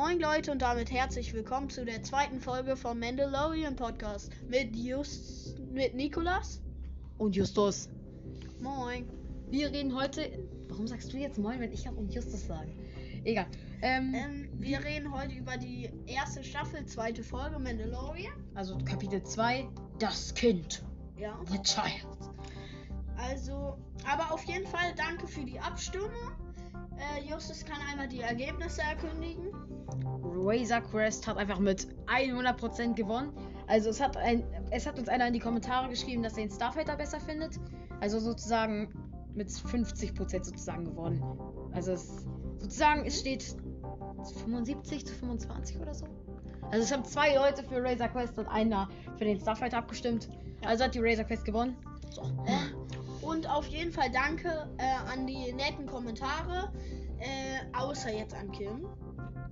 Moin Leute und damit herzlich willkommen zu der zweiten Folge vom Mandalorian Podcast mit Just mit Nikolas und Justus. Moin. Wir reden heute. Warum sagst du jetzt Moin, wenn ich und Justus sage? Egal. Ähm, Ähm, wir reden heute über die erste Staffel, zweite Folge Mandalorian. also Kapitel 2, das Kind. Ja. The Child. Also, aber auf jeden Fall danke für die Abstimmung. Äh, Justus kann einmal die Ergebnisse erkündigen. Razor Crest hat einfach mit 100% gewonnen. Also es hat, ein, es hat uns einer in die Kommentare geschrieben, dass er den Starfighter besser findet. Also sozusagen mit 50% sozusagen gewonnen. Also es, sozusagen es steht 75 zu 25 oder so. Also es haben zwei Leute für Razor Quest und einer für den Starfighter abgestimmt. Also hat die Razor Quest gewonnen. So. Und auf jeden Fall danke äh, an die netten Kommentare. Äh, außer jetzt an Kim,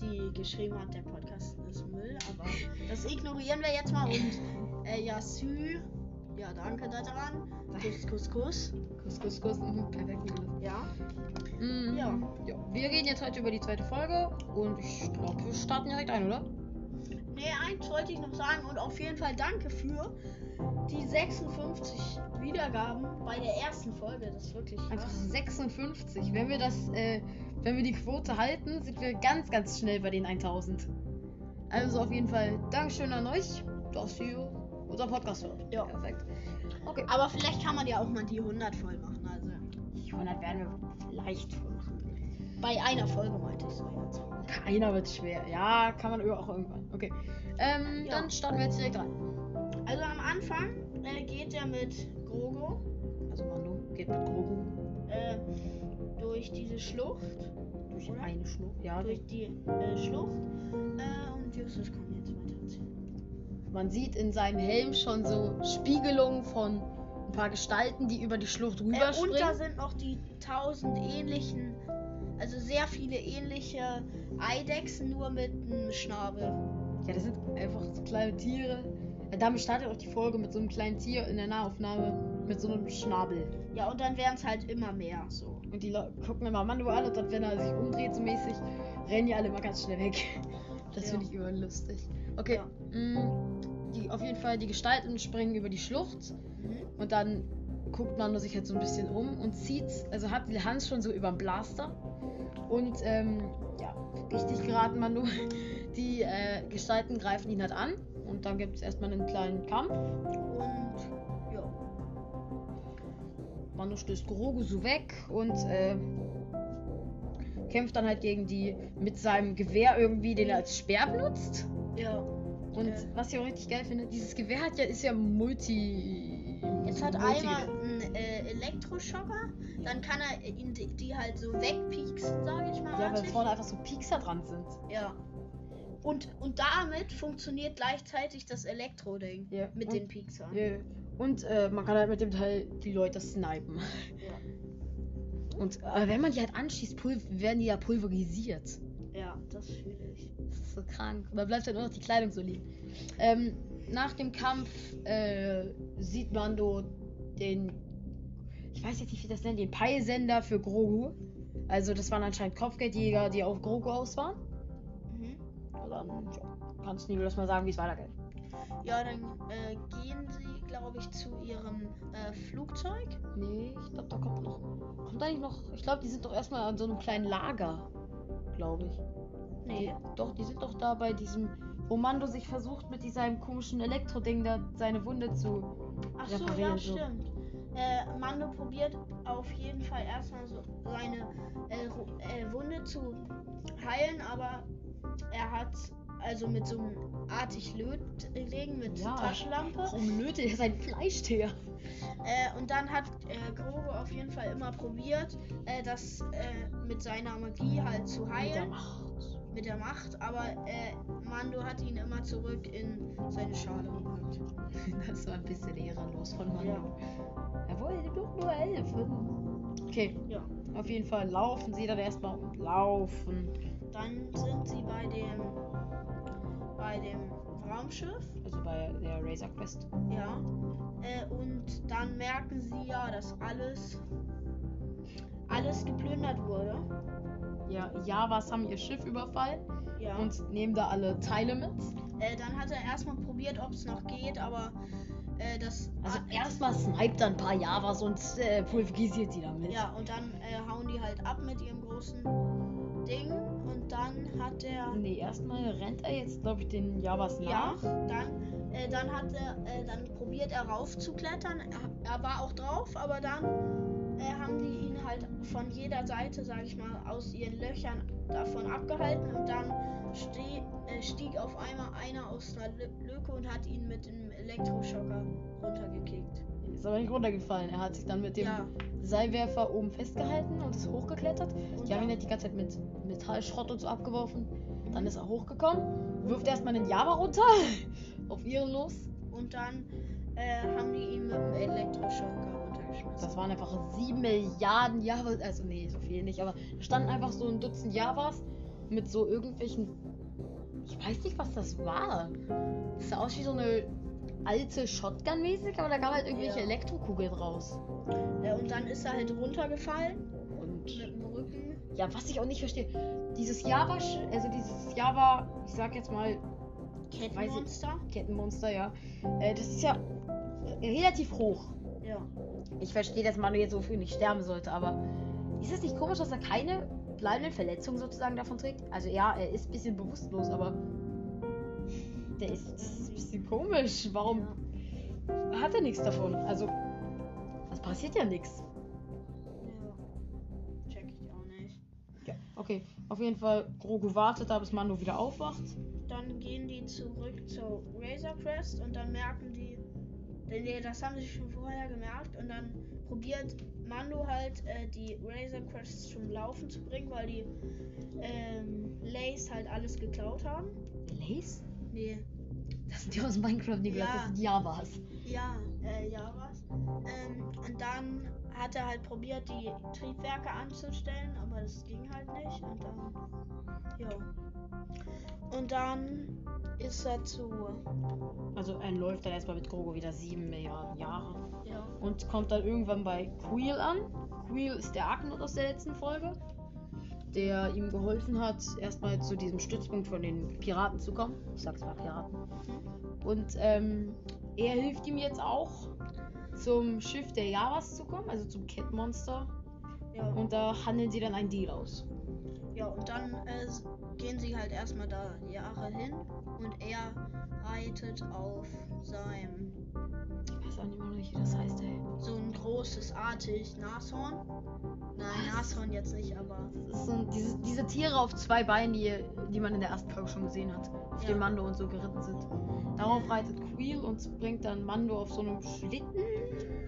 die geschrieben hat, der Podcast ist Müll. Aber das ignorieren wir jetzt mal. Und äh, Yasu, ja, danke daran. Kuss, Kuss, Kuss. Kuss, Kuss, Kuss. Mhm, perfekt. Ja. Mhm. Ja. ja. Wir reden jetzt heute über die zweite Folge und ich glaube, wir starten direkt ein, oder? Nee, eins wollte ich noch sagen. Und auf jeden Fall danke für die 56 Wiedergaben bei der ersten Folge. Das ist wirklich Einfach krass. 56. Wenn wir das, äh, wenn wir die Quote halten, sind wir ganz, ganz schnell bei den 1000. Also auf jeden Fall Dankeschön an euch, dass ihr unser Podcast hört. Ja. Perfekt. Okay. Aber vielleicht kann man ja auch mal die 100 voll machen. Also Die 100 werden wir vielleicht voll machen. bei einer Folge meinte ich so jetzt. Keiner wird schwer. Ja, kann man auch irgendwann. Okay. Ähm, Ja. dann starten wir jetzt direkt rein. Also am Anfang äh, geht er mit Grogo Also Mando geht mit Grogu äh, durch diese Schlucht, durch Oder? eine Schlucht. Ja, durch die äh, Schlucht. Äh, und Justus kann jetzt weiter erzählen. Man sieht in seinem Helm schon so Spiegelungen von ein paar Gestalten, die über die Schlucht Äh, und rüberspringen. da sind noch die tausend ähnlichen, also sehr viele ähnliche Eidechsen, nur mit einem Schnabel. ja, das sind einfach so kleine Tiere. Ja, damit startet auch die Folge mit so einem kleinen Tier in der Nahaufnahme mit so einem Schnabel. Ja, und dann werden es halt immer mehr so. Und die Leute gucken immer Mando an und dann, wenn er sich umdreht so mäßig, rennen die alle mal ganz schnell weg. Das Ja. finde ich immer lustig. Okay, mh, die, auf jeden Fall, die Gestalten springen über die Schlucht. Mhm. Und dann guckt man sich halt so ein bisschen um und zieht, also hat die Hand schon so über den Blaster. Und ähm, ja, richtig geraten man nur. Die äh, Gestalten greifen ihn halt an. Und dann gibt es erstmal einen kleinen Kampf. Und ja. Mando stößt Grogu so weg und äh, kämpft dann halt gegen die mit seinem Gewehr irgendwie, den er als Speer benutzt. Ja. Und Äh. was ich auch richtig geil finde, dieses Gewehr hat ja, ist ja multi. Es hat multi- einmal einen äh, Elektroschocker, dann kann er ihn, die, die halt so wegpieksen, sage ich mal. Ja, weil vorne einfach so Piekser dran sind. Ja. Und, und damit funktioniert gleichzeitig das Elektro-Ding Ja. mit und, den Pieksern. Ja. Und äh, man kann halt mit dem Teil die Leute snipen. Ja. Und äh, wenn man die halt anschießt, werden die ja pulverisiert. ja, das fühle ich. Das ist so krank. Und dann bleibt halt nur noch die Kleidung so liegen. Ähm, nach dem Kampf äh, sieht man so den, ich weiß jetzt nicht, wie das nennt, den Peilsender für Grogu. Also das waren anscheinend Kopfgeldjäger, die auf Grogu aus waren. Und dann ja, kannst du Nikolas mal sagen, wie es weitergeht. Ja, dann äh, gehen sie, glaube ich, zu ihrem äh, Flugzeug. Nee, ich glaube, da kommt noch. Kommt da nicht noch? Ich glaube, die sind doch erstmal an so einem kleinen Lager. Glaube ich. Nee. Doch, die sind doch da bei diesem, wo Mando sich versucht, mit diesem komischen Elektroding da seine Wunde zu. Ach so, ja, so. stimmt. Äh, Mando probiert auf jeden Fall erstmal so seine äh, äh, Wunde zu heilen, aber er hat also mit so einem artig Lötring mit Ja. Taschenlampe. Warum lötet er sein Fleischtier? Äh, und dann hat äh, Grogu auf jeden Fall immer probiert, äh, das äh, mit seiner Magie halt zu Mit der heilen. Macht. Mit der Macht, aber äh, Mando hat ihn immer zurück in seine Schale gepackt. Das war ein bisschen ehrenlos von Mando. Ja. Er wollte doch nur helfen. Okay, Ja. auf jeden Fall laufen sie dann erstmal und laufen. Dann sind sie bei dem bei dem Raumschiff, Also bei der Razor Quest. ja. Äh, und dann merken sie ja, dass alles alles geplündert wurde. ja, Javas haben ihr Schiff überfallen Ja. und nehmen da alle Teile mit. äh, dann hat er erstmal probiert, ob es noch geht, aber äh, das. Also erstmal sniped er ein paar Javas und äh, pulverisiert die damit. Ja, und dann äh, hauen die halt ab mit ihrem großen Ding. Dann hat er. Nee, erstmal rennt er jetzt, glaube ich, den Javas Ja, nach. dann, äh, dann hat er, äh, dann probiert er raufzuklettern. Er, er war auch drauf, aber dann äh, haben die ihn halt von jeder Seite, sag ich mal, aus ihren Löchern davon abgehalten und dann ste äh, stieg auf einmal einer aus einer Lü Lücke und hat ihn mit dem Elektroschocker runtergekickt. Ist aber nicht runtergefallen. Er hat sich dann mit dem Ja, Seilwerfer oben festgehalten und ist hochgeklettert. und Die haben ihn halt die ganze Zeit mit Metallschrott und so abgeworfen. Dann ist er hochgekommen, wirft erstmal den Java runter auf ihren los. und dann äh, haben die ihn mit dem Elektroschocker runtergeschmissen. Das waren einfach 7 Milliarden Javas. Also, nee, so viel nicht, aber da standen einfach so ein Dutzend Javas mit so irgendwelchen. Ich weiß nicht, was das war. Das sah aus wie so eine alte Shotgun-mäßig, aber da kam halt irgendwelche Ja. Elektrokugeln raus. Äh, und dann ist er halt runtergefallen Und mit dem Rücken. ja, was ich auch nicht verstehe, dieses Java, also dieses Java, ich sag jetzt mal Kettenmonster. Kettenmonster, ja, äh, das ist ja relativ hoch. Ja. Ich verstehe, dass Manu jetzt so früh nicht sterben sollte, aber ist es nicht komisch, dass er keine bleibenden Verletzungen sozusagen davon trägt? Also ja, er ist ein bisschen bewusstlos, aber der ist, das ist ein bisschen komisch. Warum hat er nichts davon? Also, es passiert ja nichts. Ja. Check ich auch nicht. Okay, auf jeden Fall, Grogu wartet da, bis Mando wieder aufwacht. Dann gehen die zurück zur Razor Crest und dann merken die, denn das haben sie schon vorher gemerkt und dann probiert Mando halt äh, die Razor Crest zum Laufen zu bringen, weil die ähm, Lays halt alles geklaut haben. Lace? Nee, Das sind die aus Minecraft, Niklas, Ja. das sind Javas. ja, äh, ja was. Ähm, und dann hat er halt probiert, die Triebwerke anzustellen, aber das ging halt nicht und dann, ja. Und dann ist er zu, Also er läuft dann erstmal mit Grogu wieder 7 Milliarden Jahre. ja, und kommt dann irgendwann bei Queel an. Queel ist der Arknot aus der letzten Folge, der ihm geholfen hat, erstmal zu diesem Stützpunkt von den Piraten zu kommen. Ich sag's mal Piraten. Und ähm, er hilft ihm jetzt auch, zum Schiff der Javas zu kommen, also zum Cat Monster. ja. Und da handeln sie dann einen Deal aus. Ja, und dann äh, gehen sie halt erstmal da Jahre hin und er reitet auf seinem Ich weiß auch nicht mehr, wie das heißt, ey. So ein großes artig Nashorn. Nein? Nashorn jetzt nicht, aber Das ist so ein, diese, diese Tiere auf zwei Beinen, die, die man in der ersten Folge schon gesehen hat, auf Ja. dem Mando und so geritten sind. Darauf reitet Queel und bringt dann Mando auf so einem Schlitten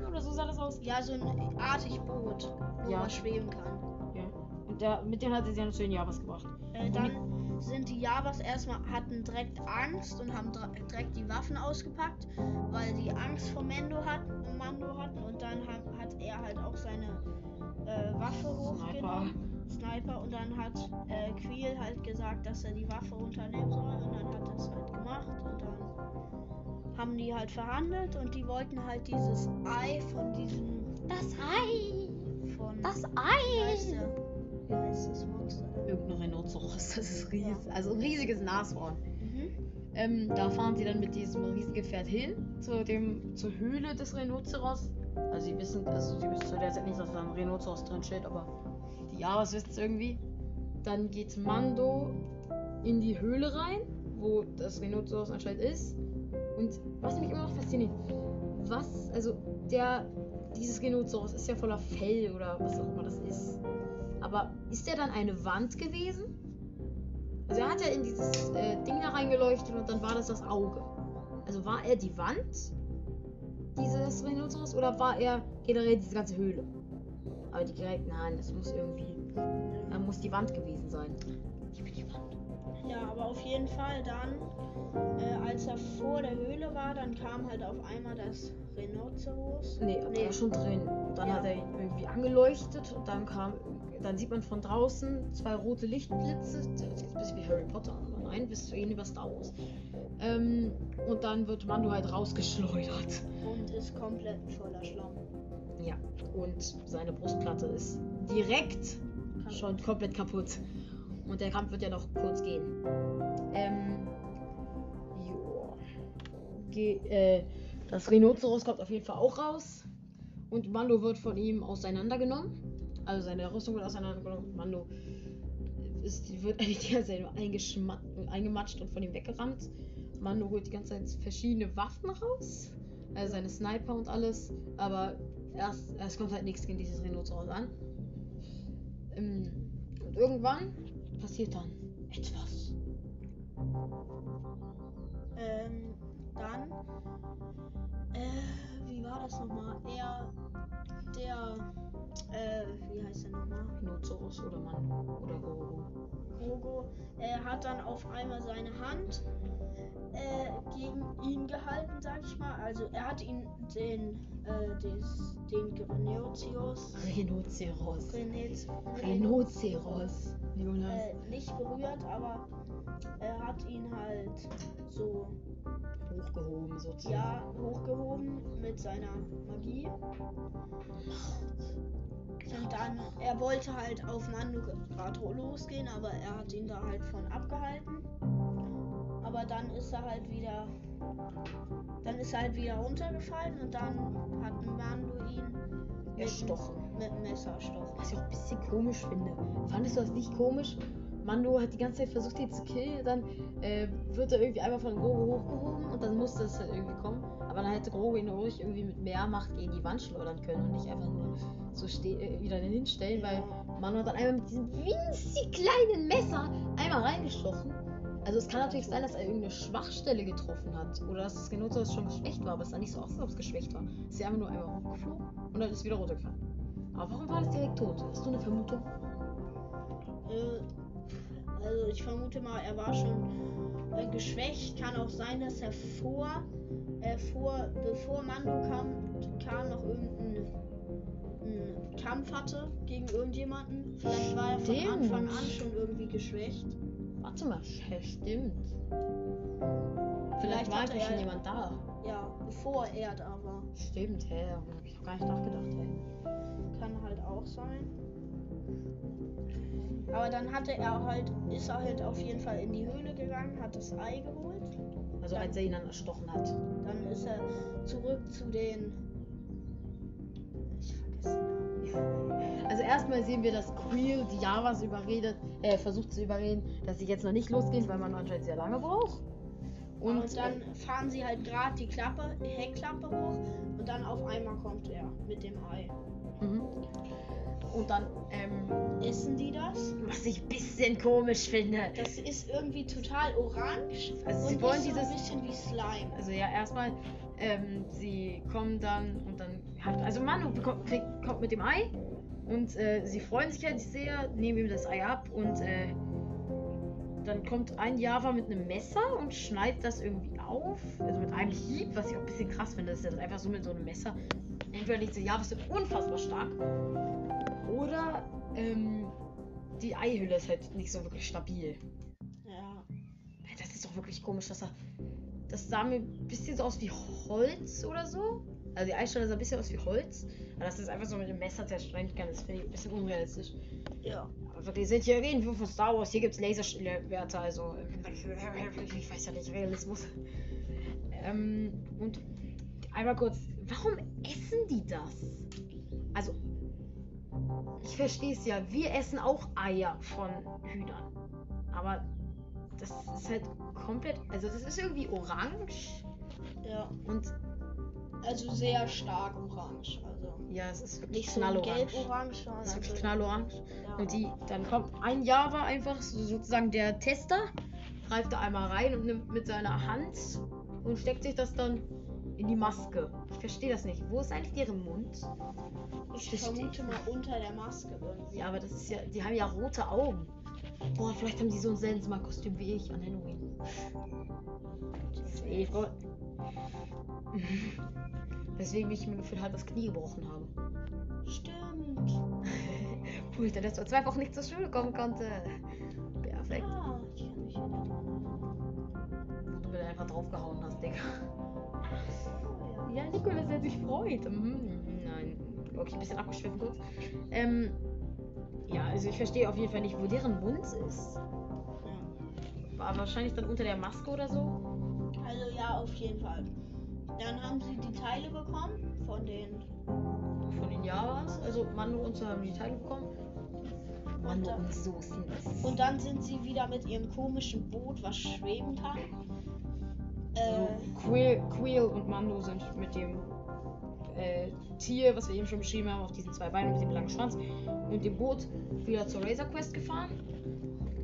oder so sah das aus. ja, so ein artig Boot, wo Ja. man schweben kann. Ja. Und der, mit dem hat sie dann zu den Javas gebracht. Äh, dann sind die Javas erstmal hatten direkt Angst und haben direkt die Waffen ausgepackt, weil die Angst vor Mando hatten, Mando hatten und dann hat, hat er halt auch seine äh, Waffe Sniper. hochgenommen. Sniper und dann hat äh, Queel halt gesagt, dass er die Waffe runternehmen soll und dann hat er es halt gemacht und dann haben die halt verhandelt und die wollten halt dieses Ei von diesem Das Ei! von Das Ei! Wie heißt das Monster? Irgendein Rhinoceros, das ist riesig. Also ein riesiges Nashorn. Mhm. Ähm, da fahren sie dann mit diesem Riesengefährt hin, zu dem, zur Höhle des Rhinoceros. Also sie wissen, also sie wissen zu der Zeit nicht, dass da ein Rhinoceros drin steht, aber die Javas wissen es irgendwie. Dann geht Mando in die Höhle rein, wo das Rhinoceros anscheinend ist. Und was mich immer noch fasziniert, was, also der, dieses Rhinoceros ist ja voller Fell oder was auch immer das ist. Aber ist der dann eine Wand gewesen? Also er hat ja in dieses äh, Ding da reingeleuchtet und dann war das das Auge. Also war er die Wand dieses Rhinoceros oder war er generell diese ganze Höhle? Aber die direkt, nein, das muss irgendwie, da muss die Wand gewesen sein. Ich bin die Wand. Ja, aber auf jeden Fall dann, äh, als er vor der Höhle war, dann kam halt auf einmal das Rhinoceros. Nee, aber Nee. er war schon drin. Und dann Ja. hat er ihn irgendwie angeleuchtet und dann kam, dann sieht man von draußen zwei rote Lichtblitze. Das sich jetzt ein bisschen wie Harry Potter aber nein, bis zu ihnen über Star Wars. Ähm, und dann wird Mando halt rausgeschleudert. Und ist komplett voller Schlamm. Ja, und seine Brustplatte ist direkt schon komplett kaputt. Und der Kampf wird ja noch kurz gehen. Ähm. Joa. Ge äh, das Rhinoceros kommt auf jeden Fall auch raus. Und Mando wird von ihm auseinandergenommen. Also seine Rüstung wird auseinandergenommen. Mando ist, wird eigentlich die ganze Zeit nur eingematscht und von ihm weggerammt. Mando holt die ganze Zeit verschiedene Waffen raus. Also seine Sniper und alles. Aber erst, erst kommt halt nichts gegen dieses Rhinoceros an. Ähm, und irgendwann passiert dann etwas. Ähm, dann, äh, wie war das nochmal? Er, der, äh, wie heißt der nochmal? Rhinoceros oder Mando oder Goro. Grogo, er hat dann auf einmal seine Hand äh, gegen ihn gehalten, sag ich mal. Also er hat ihn den, äh, des, den Rhinoceros. Renez, Rhinoceros. Jonas. äh, nicht berührt, aber er hat ihn halt so Hochgehoben sozusagen. ja hochgehoben mit seiner Magie. Und dann, er wollte halt auf Mando gerade losgehen, aber er hat ihn da halt von abgehalten. Aber dann ist er halt wieder, dann ist er halt wieder runtergefallen und dann hat Mando ihn mit, Erstochen. mit dem Messer erstochen. Was ich auch ein bisschen komisch finde. Fandest du das nicht komisch? Mando hat die ganze Zeit versucht, ihn zu killen. Dann äh, wird er irgendwie einmal von Grogu hochgehoben und dann musste es halt irgendwie kommen. Aber dann hätte Grogu ihn ruhig irgendwie mit mehr Macht gegen die Wand schleudern können und nicht einfach nur so äh, wieder hinstellen, weil Mando hat dann einmal mit diesem winzig kleinen Messer einmal reingestochen. Also es kann natürlich sein, dass er irgendeine Schwachstelle getroffen hat. Oder dass das Genozois schon geschwächt war, aber es sah nicht so aus, als ob es geschwächt war. Es ist ja einfach nur einmal hochgeflogen und dann ist wieder runtergefallen. Aber warum war das direkt tot? Hast du eine Vermutung? Äh, also ich vermute mal, er war schon äh, geschwächt. Kann auch sein, dass er vor, äh, vor bevor Mando kam, kam noch irgendein ein Kampf hatte gegen irgendjemanden. Vielleicht war er von. Anfang an schon irgendwie geschwächt. Warte mal, ja, stimmt. Vielleicht Vielleicht war einfach schon jemand da. Ja, bevor er da war. Stimmt, hä? Hab ich doch gar nicht nachgedacht, hä? Kann halt auch sein. Aber dann hatte er halt, ist er halt auf jeden Fall in die Höhle gegangen, hat das Ei geholt. Also als er ihn dann erstochen hat. Dann ist er zurück zu den. Ich vergesse den Namen. Also erstmal sehen wir, dass Queel die Javas überredet, äh, versucht zu überreden, dass sie jetzt noch nicht losgehen, weil man anscheinend sehr lange braucht. Und, Und, dann fahren sie halt gerade die Klappe, Heckklappe hoch und dann auf einmal kommt er mit dem Ei. Mhm. Und dann, ähm, Essen die das? was ich ein bisschen komisch finde. Das ist irgendwie total orange Also und sie wollen ist so ein dieses. bisschen wie Slime. Also ja, erstmal, ähm, sie kommen dann und dann hat. Also Manu bekommt, kriegt, kommt mit dem Ei und äh, sie freuen sich halt sehr, nehmen ihm das Ei ab und äh, dann kommt ein Java mit einem Messer und schneidet das irgendwie auf. Also mit einem Hieb, was ich auch ein bisschen krass finde, dass er das einfach so mit so einem Messer. Entweder diese Javas sind unfassbar stark. Oder ähm, die Eihülle ist halt nicht so wirklich stabil. Ja. Das ist doch wirklich komisch, dass er. Das sah mir ein bisschen so aus wie Holz oder so. Also die Eisstelle sah ein bisschen aus wie Holz. Aber das ist einfach so mit dem Messer zerschneiden kann, das finde ich ein bisschen unrealistisch. Ja. Aber wirklich, sind hier wir von Star Wars, hier gibt es Laserschwerter, also. Ich weiß ja nicht, Realismus. Ähm, und einmal kurz, warum essen die das? Also, ich verstehe es ja, wir essen auch Eier von Hühnern. Aber das ist halt komplett, also das ist irgendwie orange Ja. und Also sehr stark orange. Also ja, es ist wirklich nicht so knallorange. gelb-orange, sondern Es ist wirklich also, knallorange. ja. Und die, dann kommt ein Java einfach, so sozusagen der Tester, greift da einmal rein und nimmt mit seiner Hand und steckt sich das dann in die Maske. Ich verstehe das nicht. Wo ist eigentlich deren Mund? Ich verstehe. vermute mal unter der Maske irgendwie. Ja, aber das ist ja, die haben ja rote Augen. Boah, vielleicht haben die so ein Sensma-Kostüm wie ich an Halloween. Ich freu- Weswegen ich mir gefühlt halt das Knie gebrochen habe. Stimmt. Wo ich dann erst vor zwei Wochen nicht zur Schule kommen konnte. Perfekt. Ja, ich kann mich erinnern. Wo du mir einfach draufgehauen hast, Digga. Ja. Ja, Nikolas, der sich freut. Mhm. Okay, ein bisschen abgeschwiffen kurz. Ähm, ja, Also ich verstehe auf jeden Fall nicht, wo deren Mund ist. Ja. War wahrscheinlich dann unter der Maske oder so. Also ja, auf jeden Fall. Dann haben sie die Teile bekommen von den. Von den Javas. Also Mando und so haben die Teile bekommen. Mando dann- und Soßen. Und dann sind sie wieder mit ihrem komischen Boot, was schweben kann. Äh, So, Quill, Quill und Mando sind mit dem äh, Tier, was wir eben schon beschrieben haben, auf diesen zwei Beinen mit dem langen Schwanz und dem Boot wieder zur Razor Quest gefahren.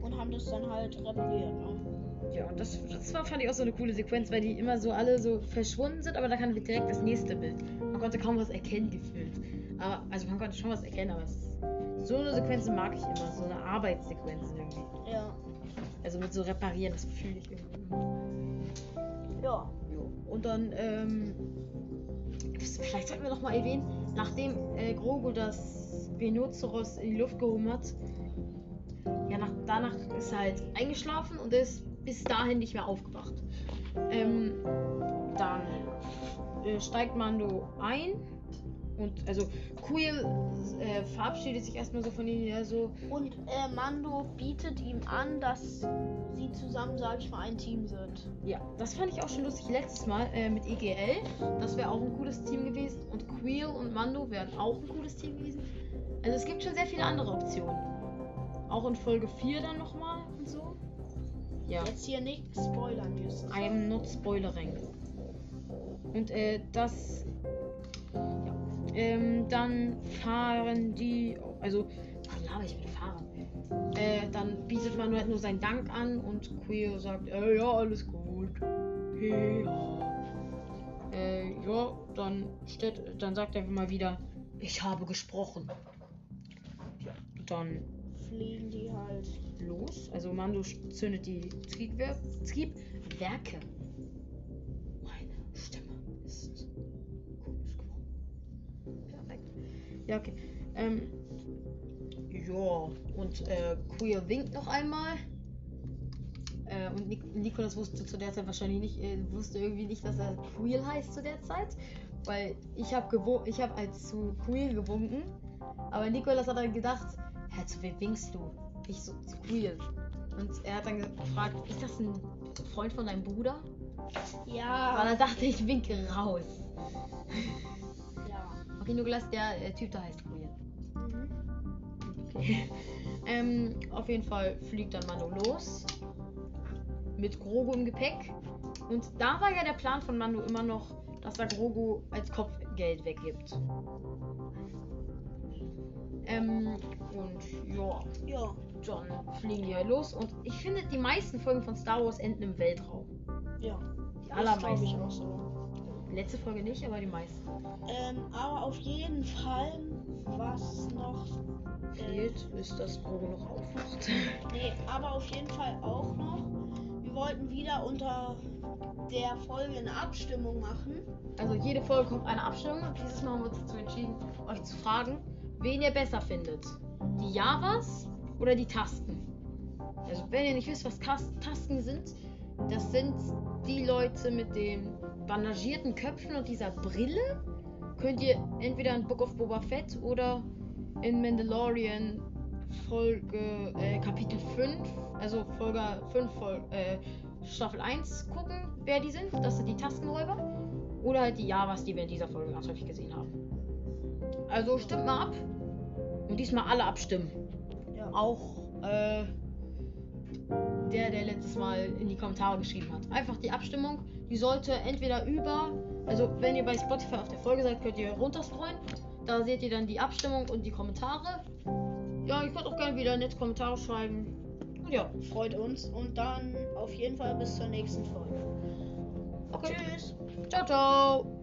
und haben das dann halt repariert. Ne? Ja, und das, das war, fand ich auch so eine coole Sequenz, weil die immer so alle so verschwunden sind, aber da kam direkt das nächste Bild. Man konnte kaum was erkennen gefühlt. Aber, also man konnte schon was erkennen, aber es, so eine Sequenzen mag ich immer, so eine Arbeitssequenzen irgendwie. Ja. Also mit so reparieren, das fühle ich irgendwie. Ja. Und dann, ähm, vielleicht sollten wir noch mal erwähnen, nachdem äh, Grogu das Rhinoceros in die Luft gehoben hat, ja, nach, danach ist er halt eingeschlafen und ist bis dahin nicht mehr aufgewacht. Ähm, dann äh, steigt Mando ein und also Quill äh, verabschiedet sich erstmal so von ihm, ja, so, Und äh, Mando bietet ihm an, dass sie zusammen, sag ich mal, ein Team sind. Ja, das fand ich auch schon lustig letztes Mal äh, mit EGL. Das wäre auch ein cooles Team gewesen. Und Queel und Mando wären auch ein cooles Team gewesen. Also es gibt schon sehr viele andere Optionen. Auch in Folge 4 dann nochmal und so. Ja, Jetzt hier nicht spoilern müssen. I am not spoilering. Und äh, das. Ähm, dann fahren die. Also, was laber ich mit Fahrern? Äh, dann bietet man halt nur seinen Dank an und Queer sagt, äh, ja, alles gut. Ja. Äh, ja, dann, steht, dann sagt er mal wieder, ich habe gesprochen. Dann Fliegen die halt. los. Also Mando zündet die Triebwer Triebwerke. Ja, okay. Ähm, ja, und äh, Queer winkt noch einmal. Äh, und Nik Nikolas wusste zu der Zeit wahrscheinlich nicht, äh, wusste irgendwie nicht, dass er Queel heißt zu der Zeit. Weil ich habe ich hab als zu Queel gewunken. Aber Nikolas hat dann gedacht, hä, zu wem winkst du? Ich so, zu Queel. Und er hat dann gefragt, ist das ein Freund von deinem Bruder? Weil Ja. er dachte, ich winke raus. Nikolas, der äh, Typ da heißt Queel. Mhm. Okay. ähm, auf jeden Fall fliegt dann Mando los. Mit Grogu im Gepäck. Und da war ja der Plan von Mando immer noch, dass er Grogu als Kopfgeld weggibt. Ähm, und ja, Ja. dann fliegen die halt los. Und ich finde, die meisten Folgen von Star Wars enden im Weltraum. Ja. Die allermeisten. ich auch so. Letzte Folge nicht, aber die meisten. Ähm, aber auf jeden Fall, was noch. Äh, Fehlt, ist, dass Grogu noch aufwacht. nee, aber auf jeden Fall auch noch. Wir wollten wieder unter der Folge eine Abstimmung machen. Also jede Folge kommt eine Abstimmung dieses Mal haben wir uns dazu entschieden, euch zu fragen, wen ihr besser findet. Die Javas oder die Tasten? Also wenn ihr nicht wisst, was Tasten sind, das sind die Leute mit den bandagierten Köpfen und dieser Brille. Könnt ihr entweder in Book of Boba Fett oder in Mandalorian Folge äh, Kapitel 5, also Folge 5 Fol äh, Staffel 1 gucken, wer die sind. Das sind die Tastenräuber. Oder halt die Javas, die wir in dieser Folge ganz häufig gesehen haben. Also stimmt mal ab. Und diesmal alle abstimmen. Ja. Auch äh, der, der letztes Mal in die Kommentare geschrieben hat. Einfach die Abstimmung. Die sollte entweder über, also wenn ihr bei Spotify auf der Folge seid, könnt ihr runterscrollen. Da seht ihr dann die Abstimmung und die Kommentare. Ja, ihr könnt auch gerne wieder nett Kommentare schreiben. Und ja, Freut uns. Und dann auf jeden Fall bis zur nächsten Folge. okay. Tschüss. Ciao, ciao.